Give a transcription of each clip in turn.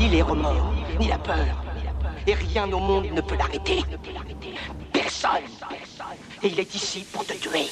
ni les remords, ni la peur. Et rien au monde ne peut l'arrêter. Personne. Et il est ici pour te tuer.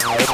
I'm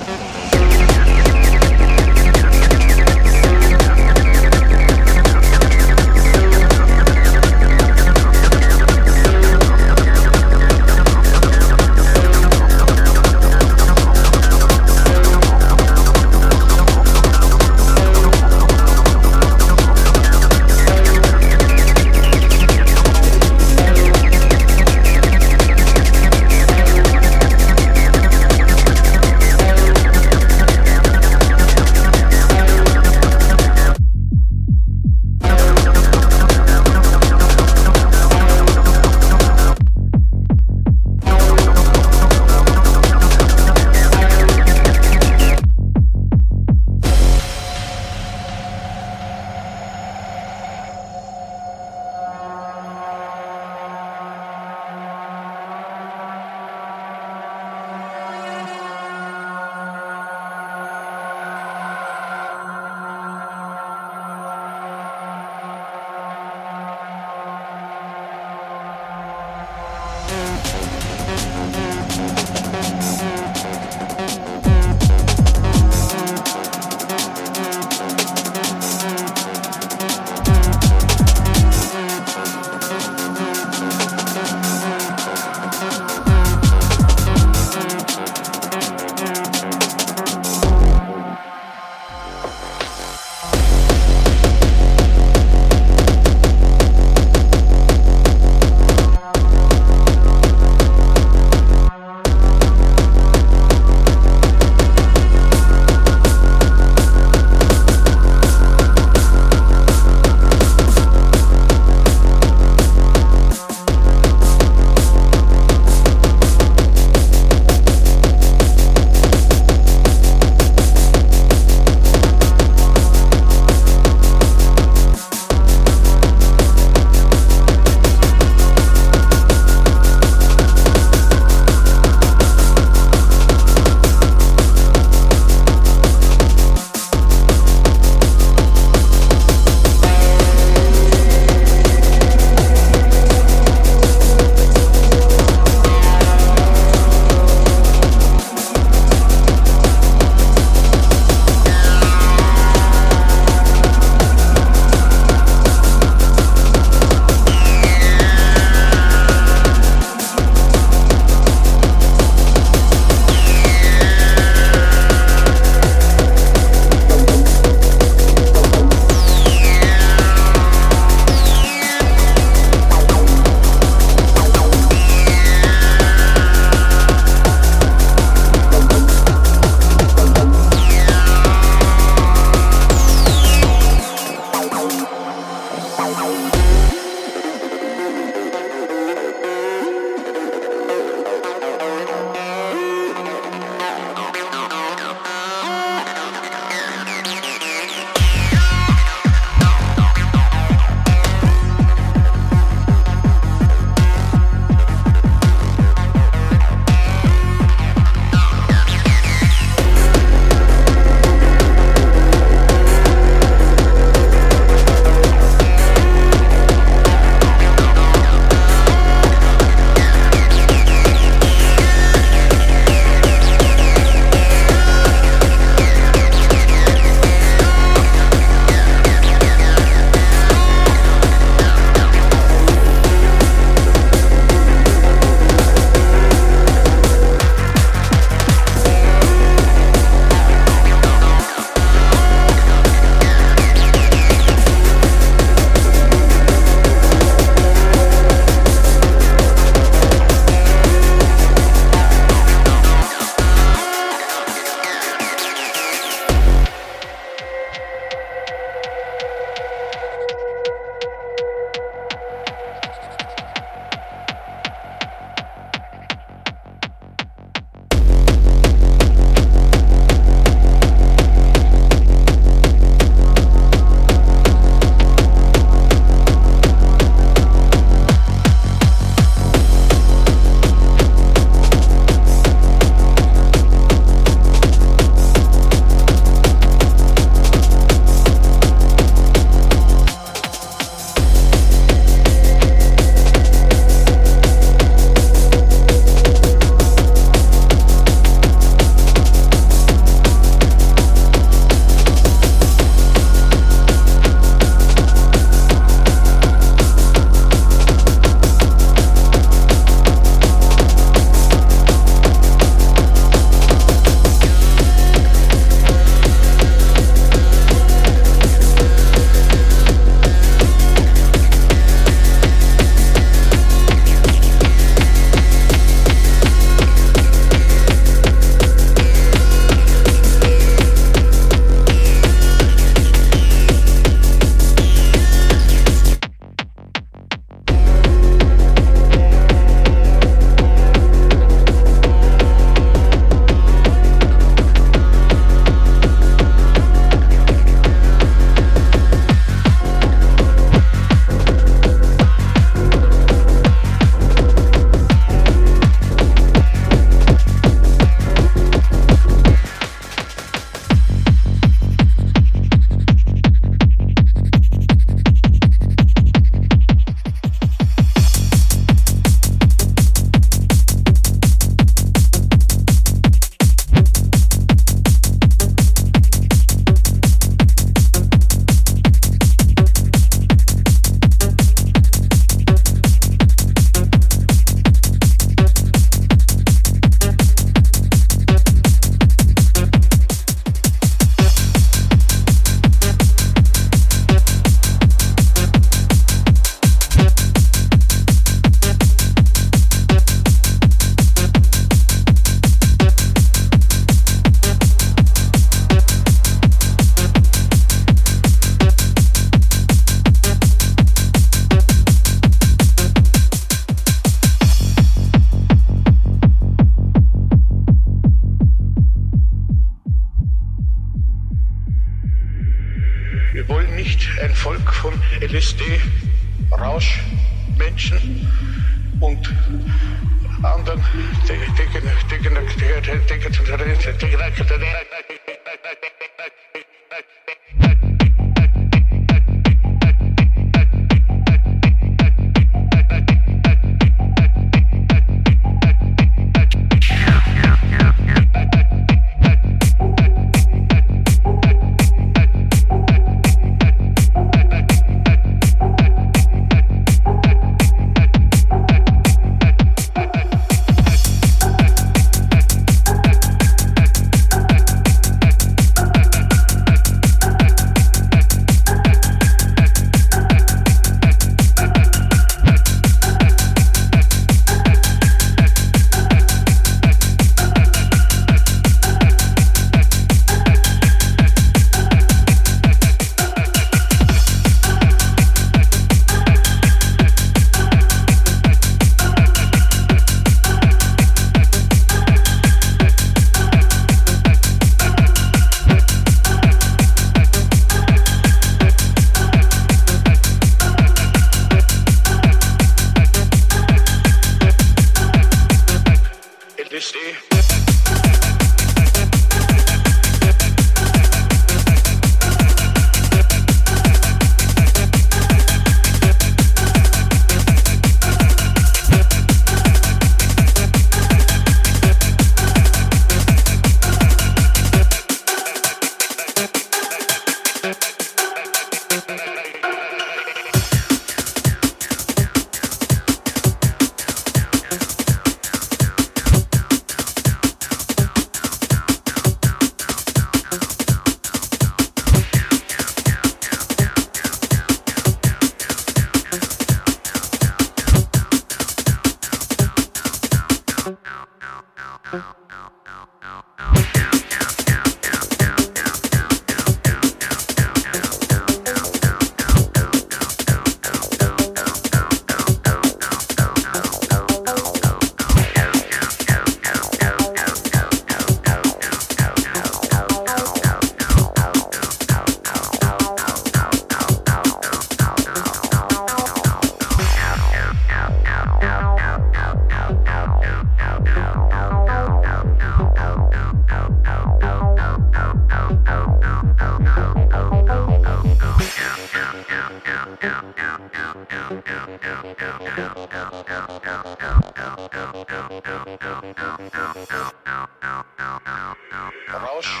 Rausch.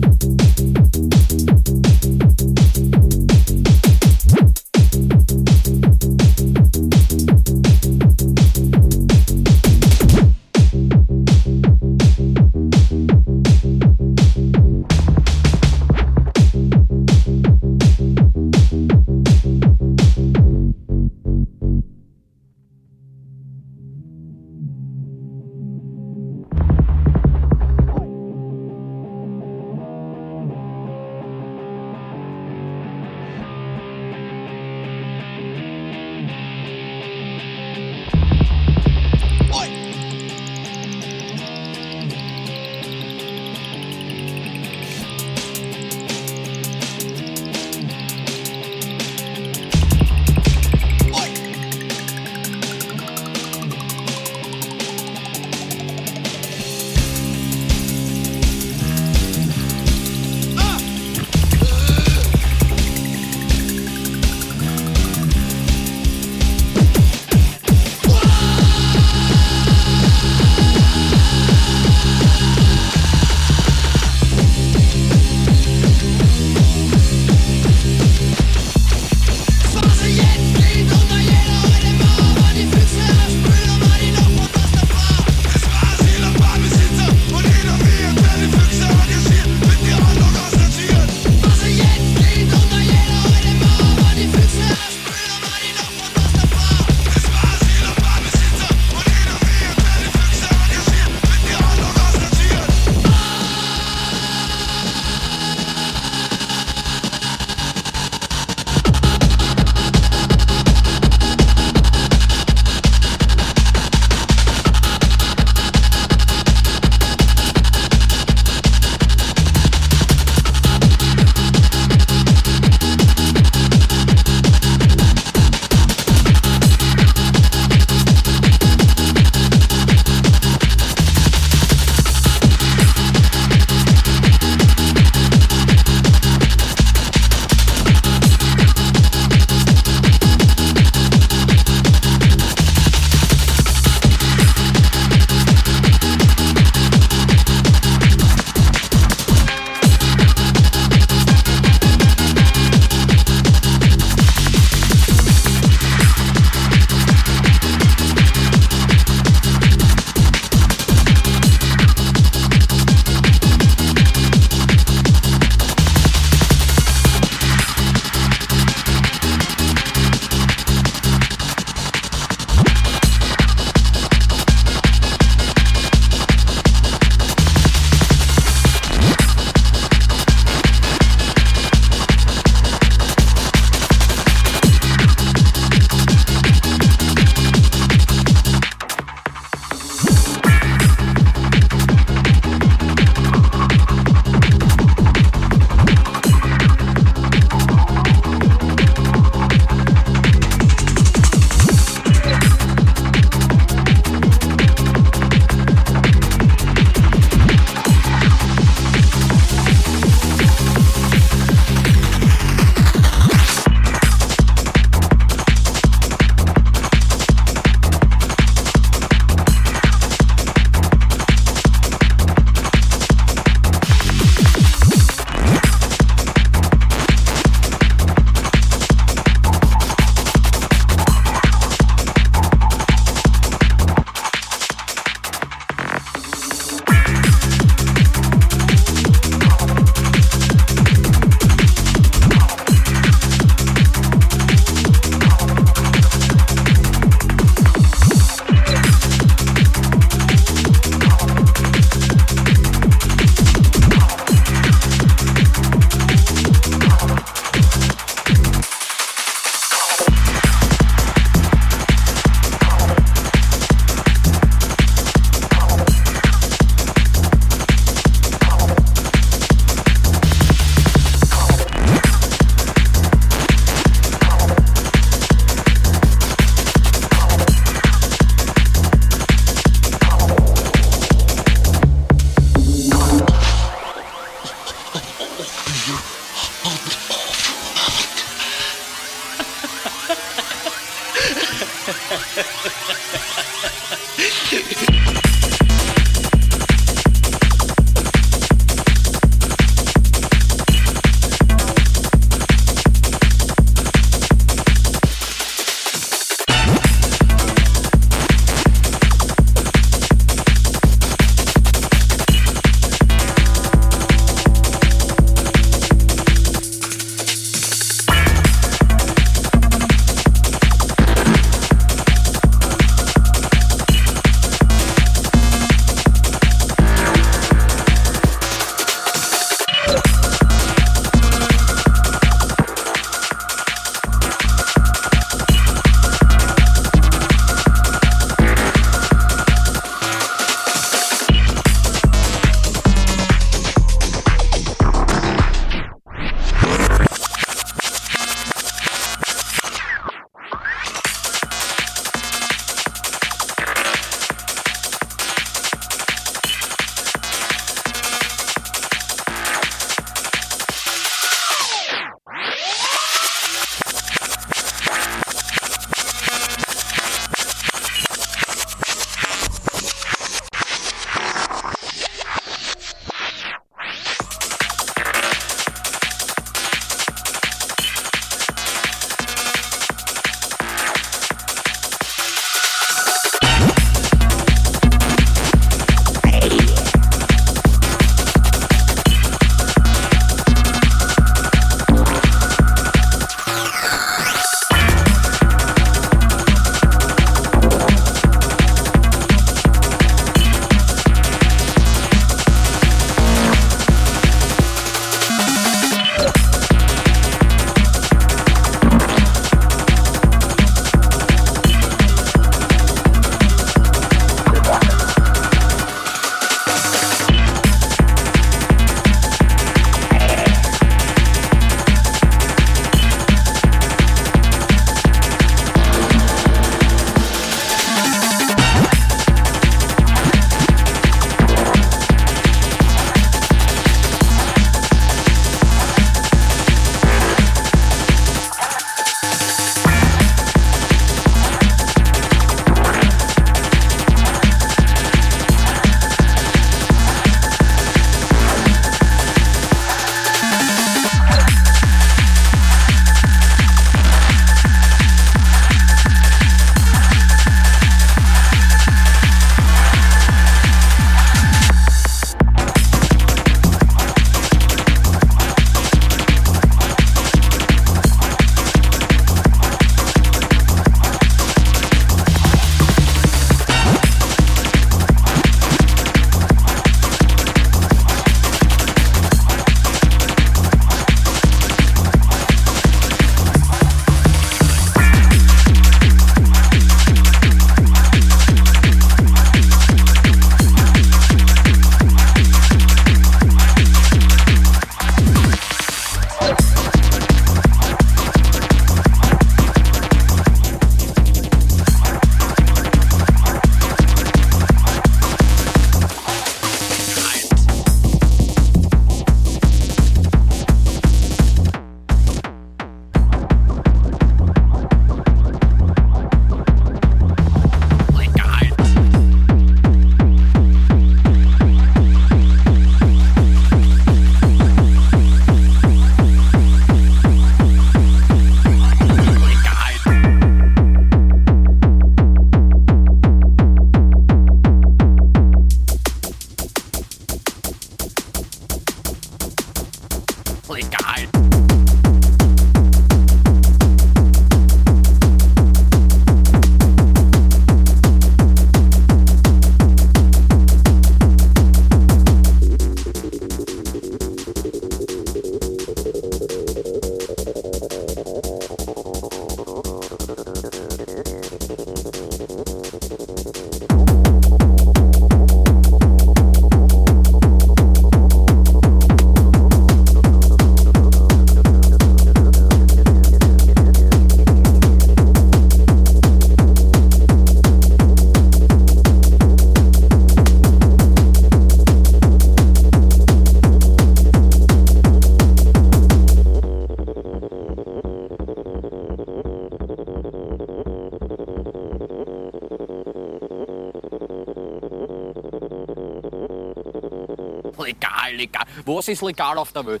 Was ist legal auf der Welt?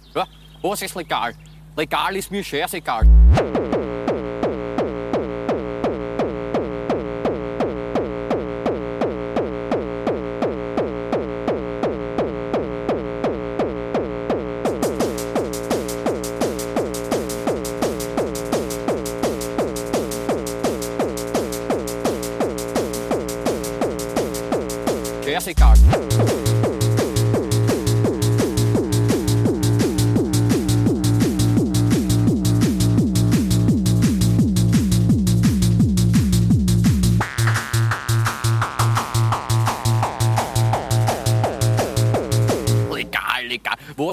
Was ist legal? Legal ist mir. Scheißegal.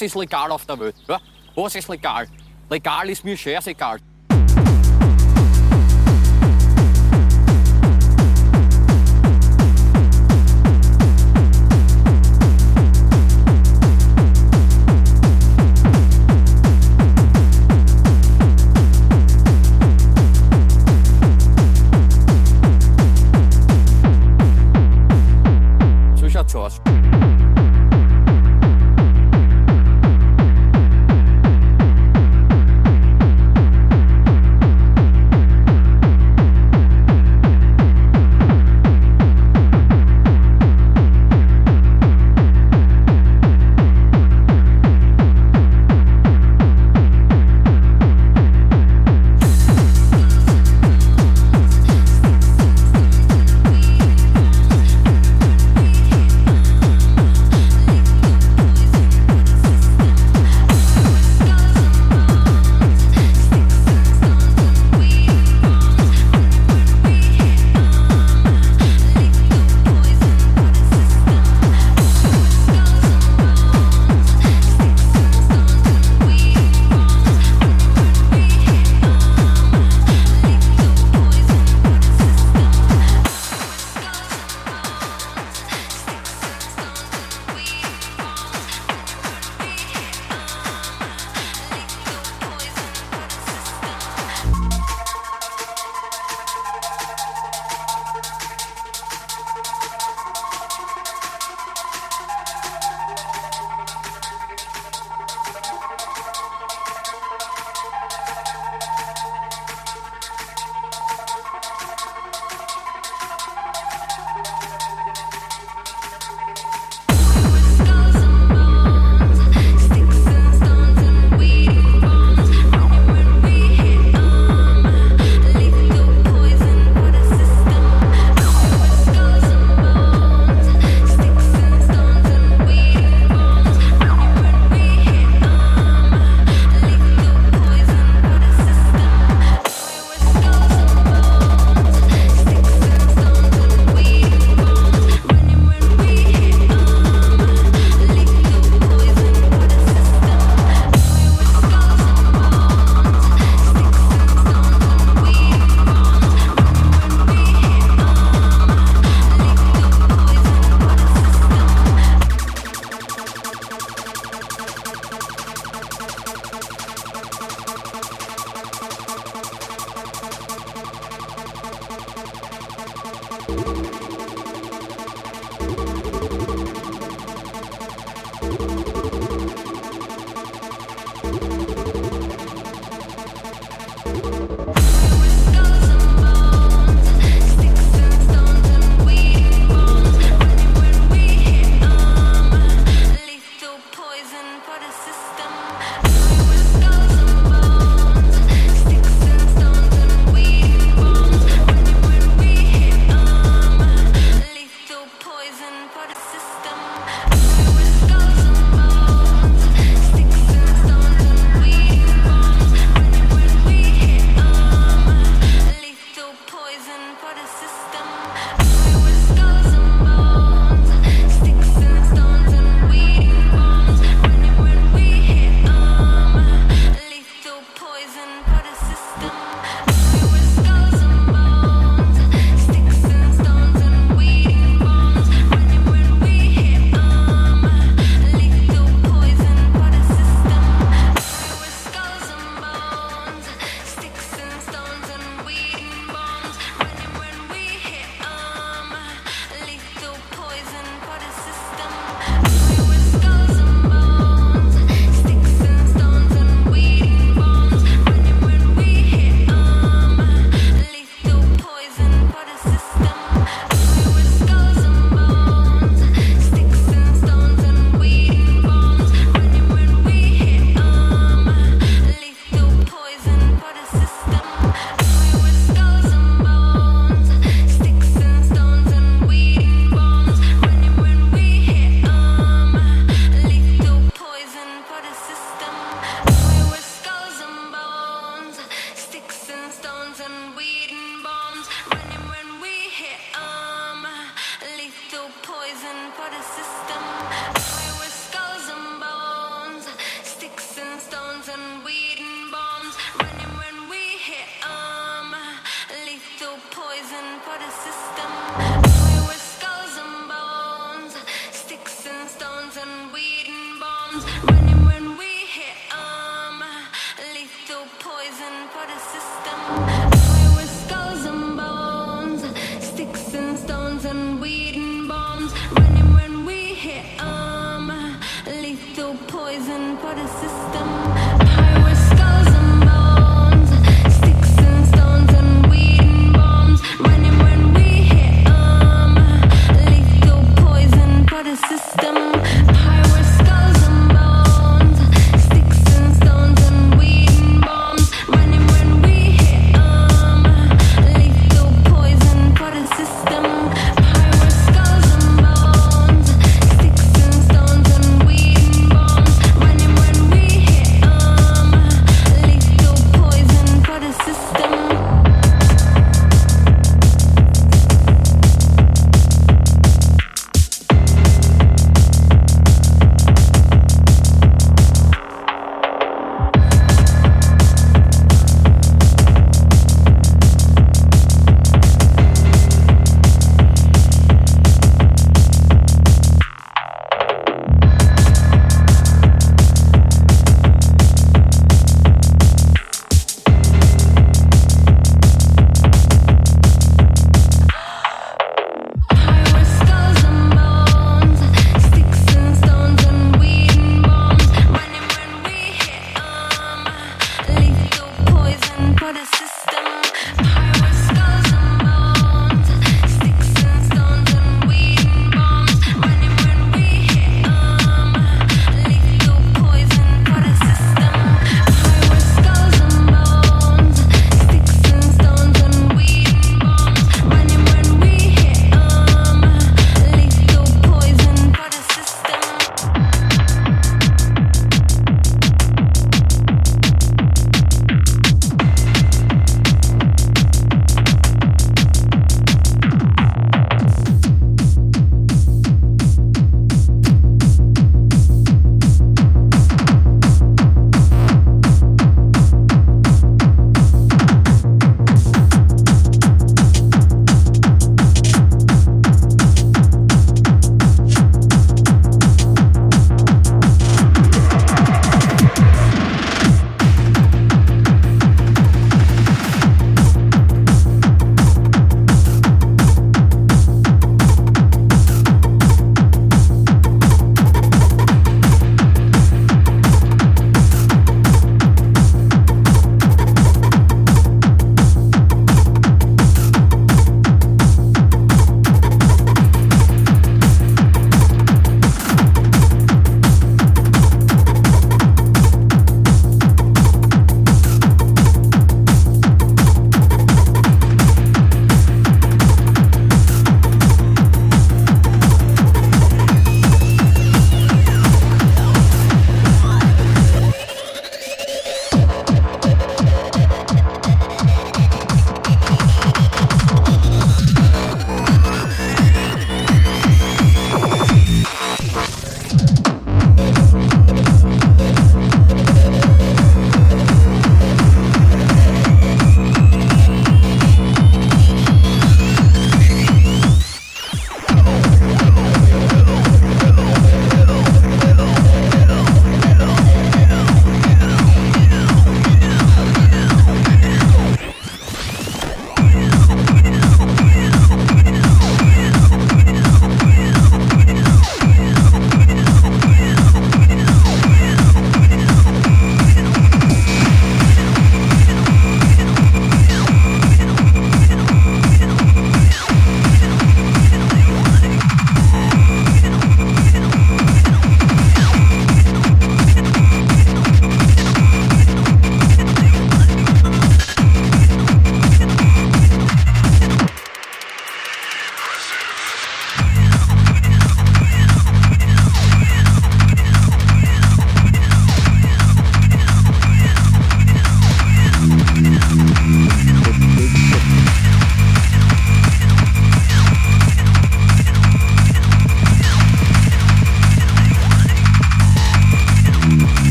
Was ist legal auf der Welt? Ja? Was ist legal? Legal ist mir scheißegal.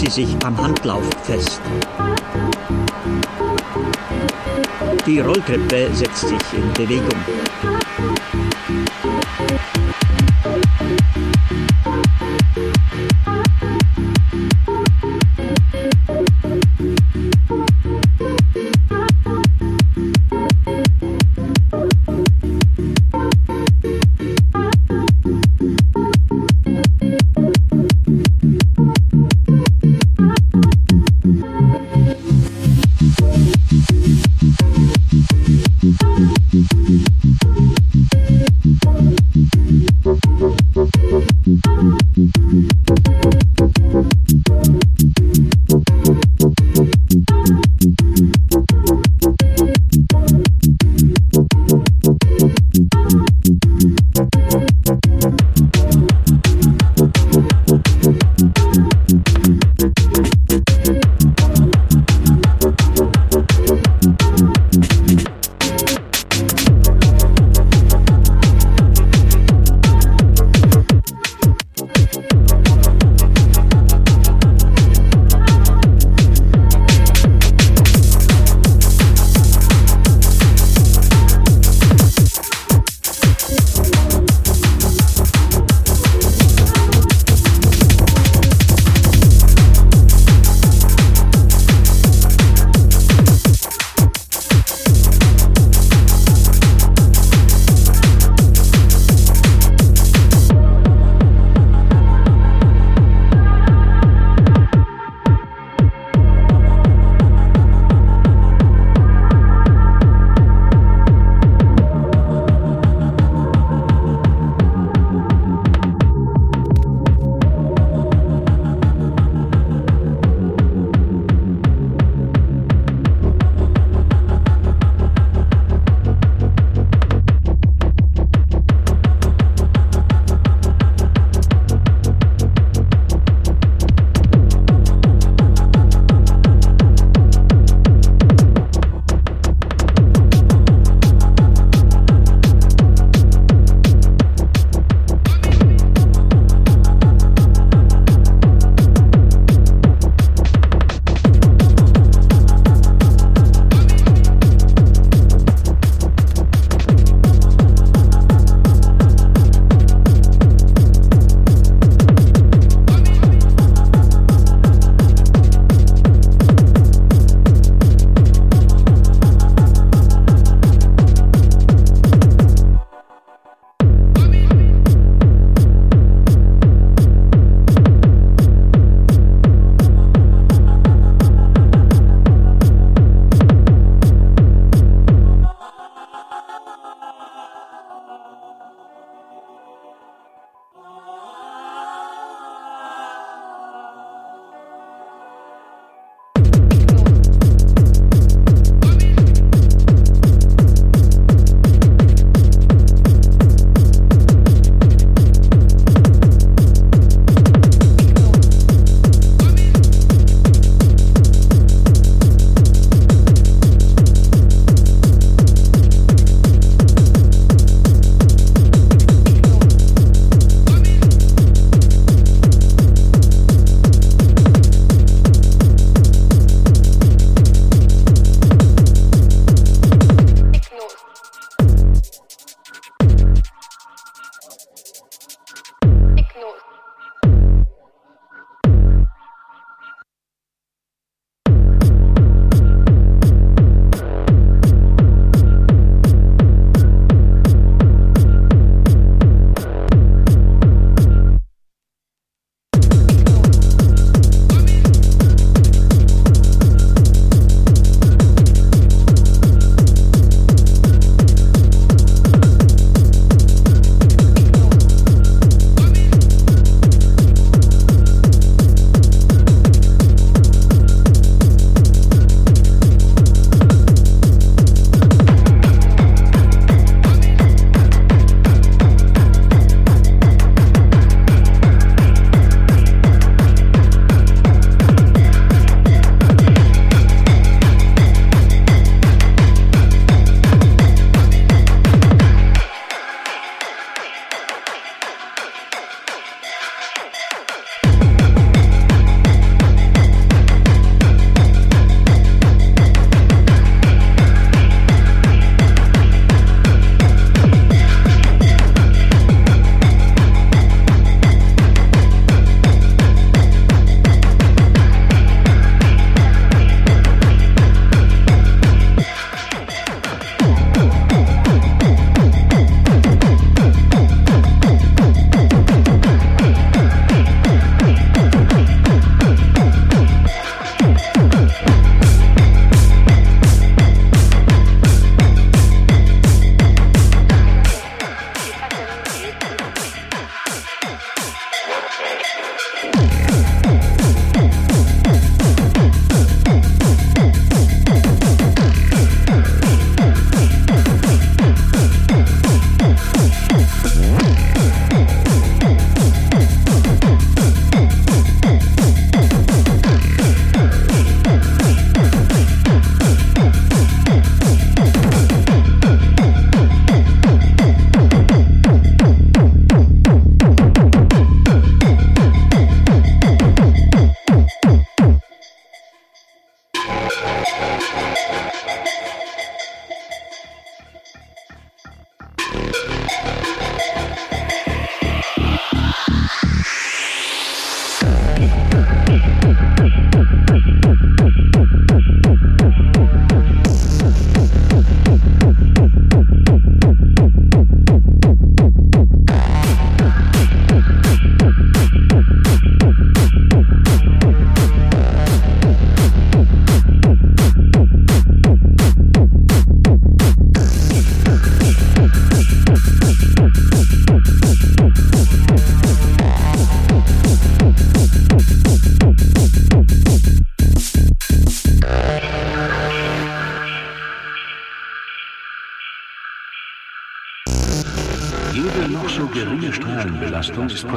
Sie sich am Handlauf fest. Die Rolltreppe setzt sich in Bewegung.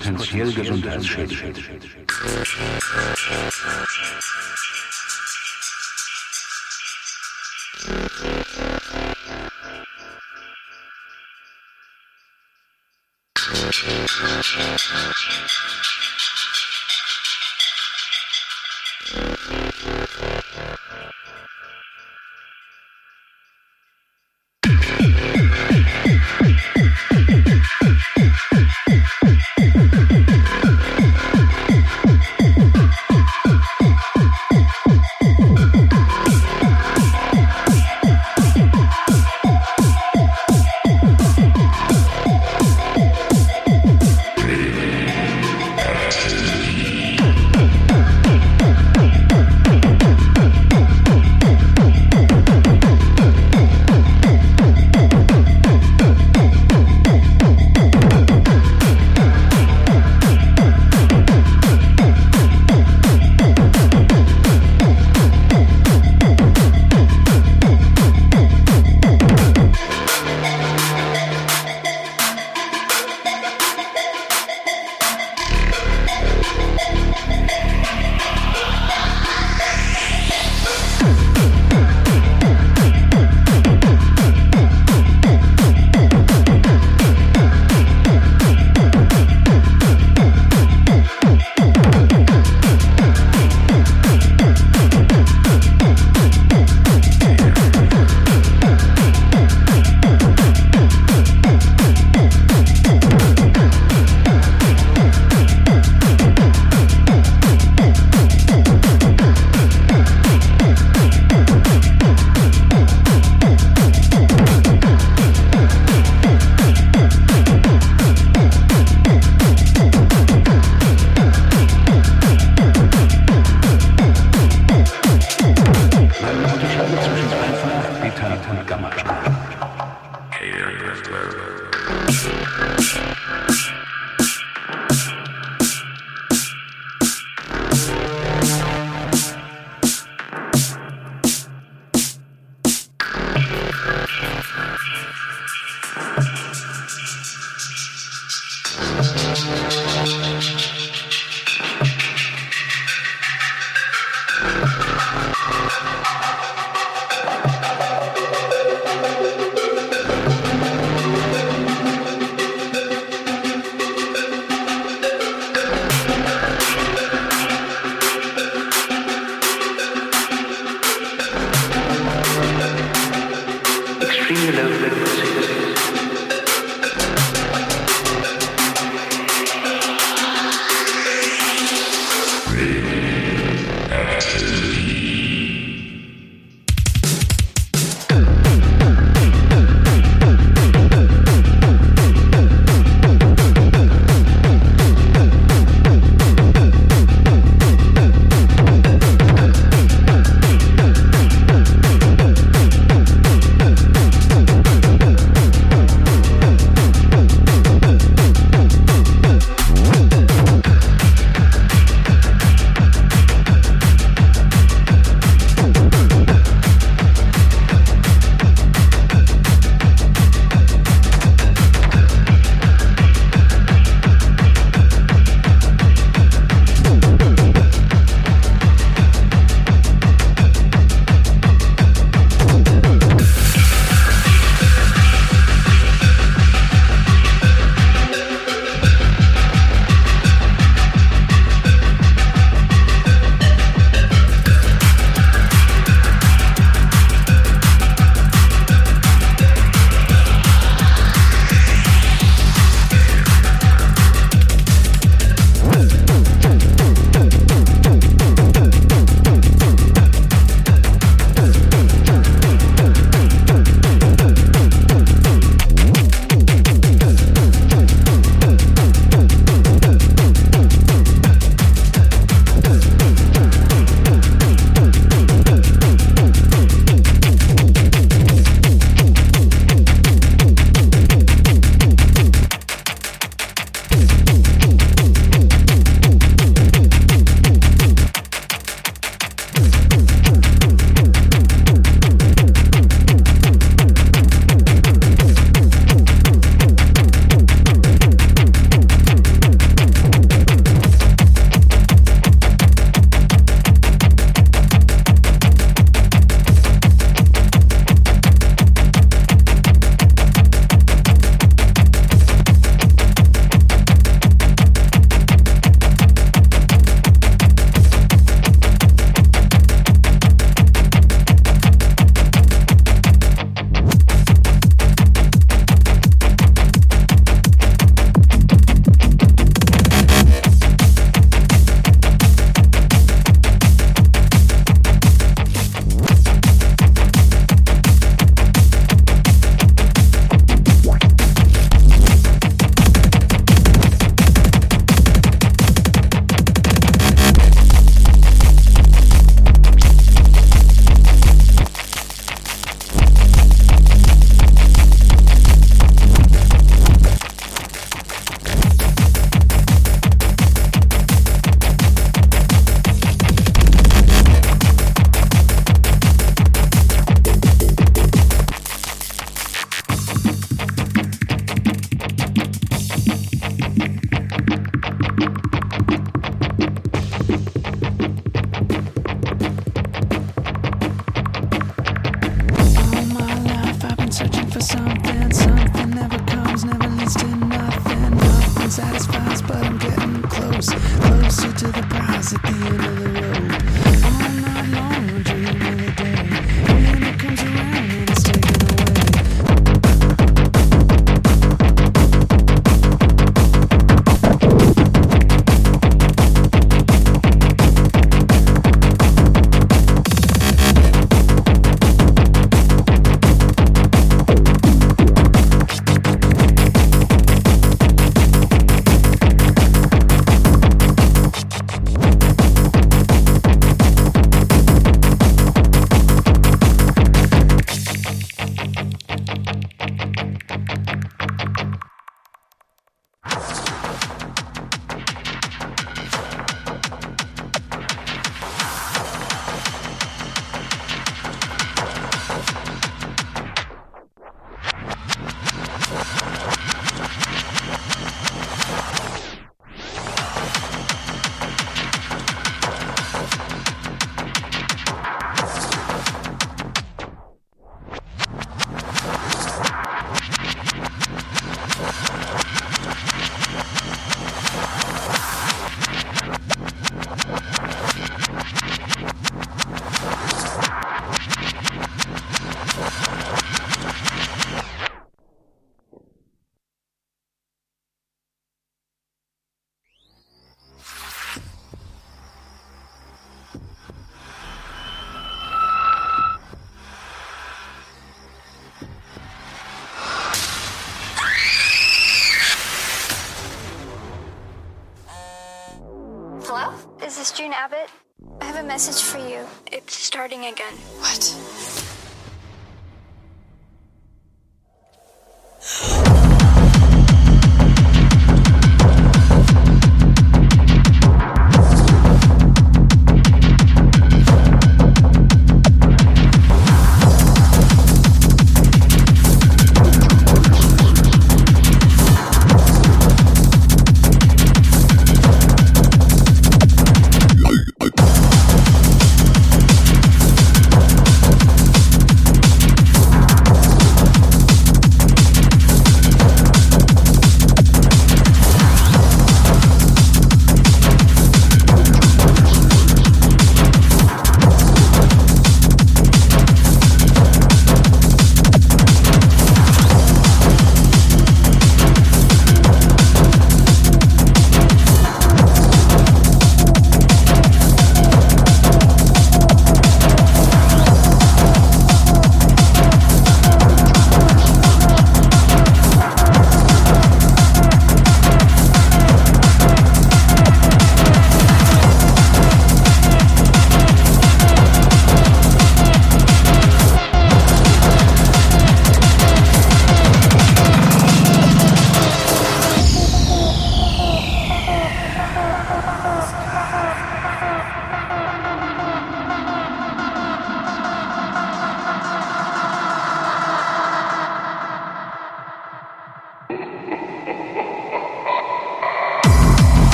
Potenziell gesundheitsschädigend.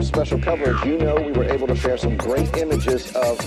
Fox 5 special coverage, you know we were able to share some great images of